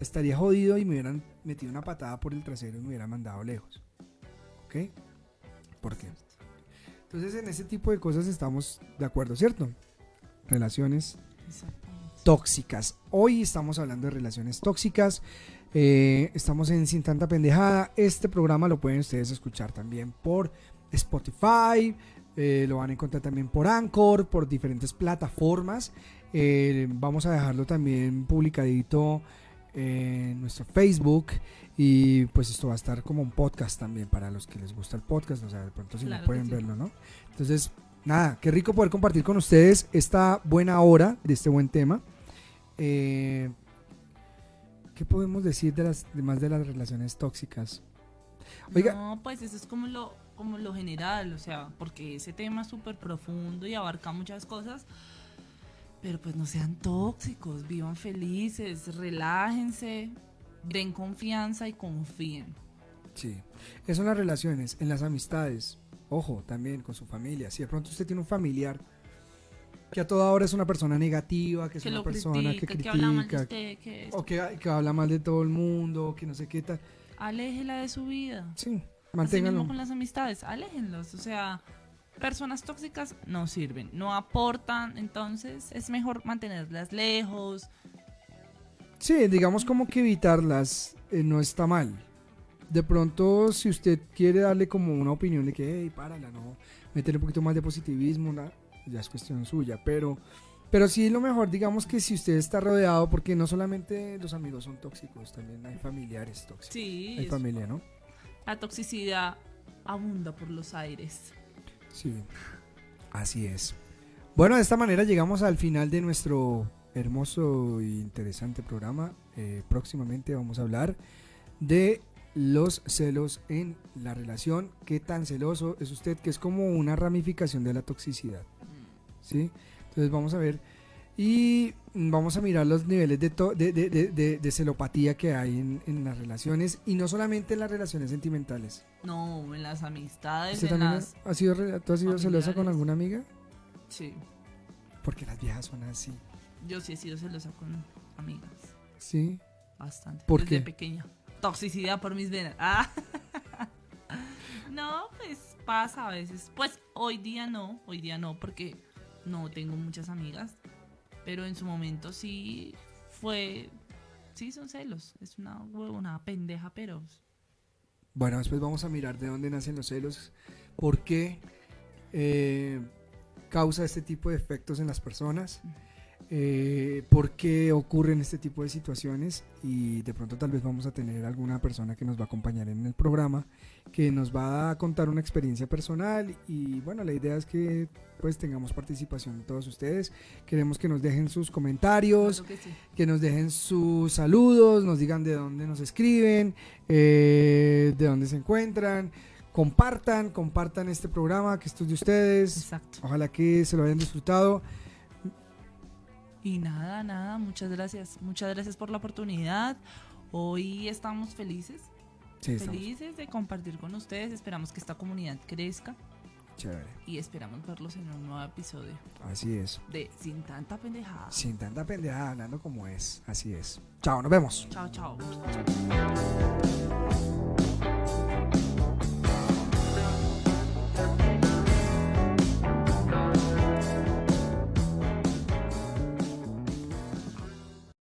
estaría jodido y me hubieran metido una patada por el trasero y me hubieran mandado lejos. ¿Ok? ¿Por qué? Entonces, en ese tipo de cosas estamos de acuerdo, ¿cierto? Relaciones tóxicas. Hoy estamos hablando de relaciones tóxicas. Eh, estamos en Sin Tanta Pendejada. Este programa lo pueden ustedes escuchar también por Spotify. Eh, lo van a encontrar también por Anchor, por diferentes plataformas. Eh, vamos a dejarlo también publicadito en nuestro Facebook. Y pues esto va a estar como un podcast también para los que les gusta el podcast. O sea, de pronto si Claro no pueden sí. verlo, ¿no? Entonces, nada, qué rico poder compartir con ustedes esta buena hora de este buen tema. Eh, ¿Qué podemos decir de las demás de las relaciones tóxicas? Oiga. No, pues eso es como lo, como lo general, o sea, porque ese tema es súper profundo y abarca muchas cosas. Pero pues no sean tóxicos, vivan felices, relájense, den confianza y confíen. Sí. Eso en las relaciones, en las amistades. Ojo, también con su familia. Si de pronto usted tiene un familiar que a toda hora es una persona negativa, que es Que una persona critica, que que, habla mal de critica, usted, que esto. o que, que habla mal de todo el mundo, que no sé qué tal. Aléjela de su vida. Sí, Así mismo manténganlo. con las amistades, aléjenlos. O sea, personas tóxicas no sirven, no aportan, entonces es mejor mantenerlas lejos. Sí, digamos como que evitarlas eh, no está mal. De pronto, si usted quiere darle como una opinión de que, hey, párala, no, meterle un poquito más de positivismo, na- ya es cuestión suya. Pero, pero sí, lo mejor, digamos que si usted está rodeado, porque no solamente los amigos son tóxicos, también hay familiares tóxicos. Sí, hay familia, ¿no? La toxicidad abunda por los aires. Sí, así es. Bueno, de esta manera llegamos al final de nuestro hermoso e interesante programa. Eh, próximamente vamos a hablar de los celos en la relación. ¿Qué tan celoso es usted? Que es como una ramificación de la toxicidad. ¿Sí? Entonces vamos a ver. Y vamos a mirar los niveles de, de, de- de- de- celopatía que hay en, en las relaciones. Y no solamente en las relaciones sentimentales. No, en las amistades, ¿Usted en también las... ha sido, ¿Tú has sido celosa con alguna amiga? Sí, Porque las viejas son así. yo sí he sido celosa con amigas, Sí. bastante. ¿Por desde qué? pequeña. Toxicidad por mis venas. Ah. no, pues pasa a veces. Pues hoy día no, hoy día no, porque no tengo muchas amigas. Pero en su momento sí fue... Sí, son celos. Es una una pendeja, pero... Bueno, después vamos a mirar de dónde nacen los celos, por qué eh, causa este tipo de efectos en las personas, eh, por qué ocurren este tipo de situaciones y de pronto tal vez vamos a tener alguna persona que nos va a acompañar en el programa, que nos va a contar una experiencia personal y bueno, la idea es que pues tengamos participación de todos ustedes. Queremos que nos dejen sus comentarios, Claro que sí. que nos dejen sus saludos, nos digan de dónde nos escriben, eh, de dónde se encuentran, compartan, compartan este programa que es de ustedes. Exacto. Ojalá que se lo hayan disfrutado. Y nada, nada, muchas gracias. Muchas gracias por la oportunidad. Hoy estamos felices, Sí, estamos felices de compartir con ustedes. Esperamos que esta comunidad crezca chévere. y esperamos verlos en un nuevo episodio Así es. de Sin tanta pendejada. Sin tanta pendejada hablando como es. Así es. Chao, nos vemos. Chao, chao.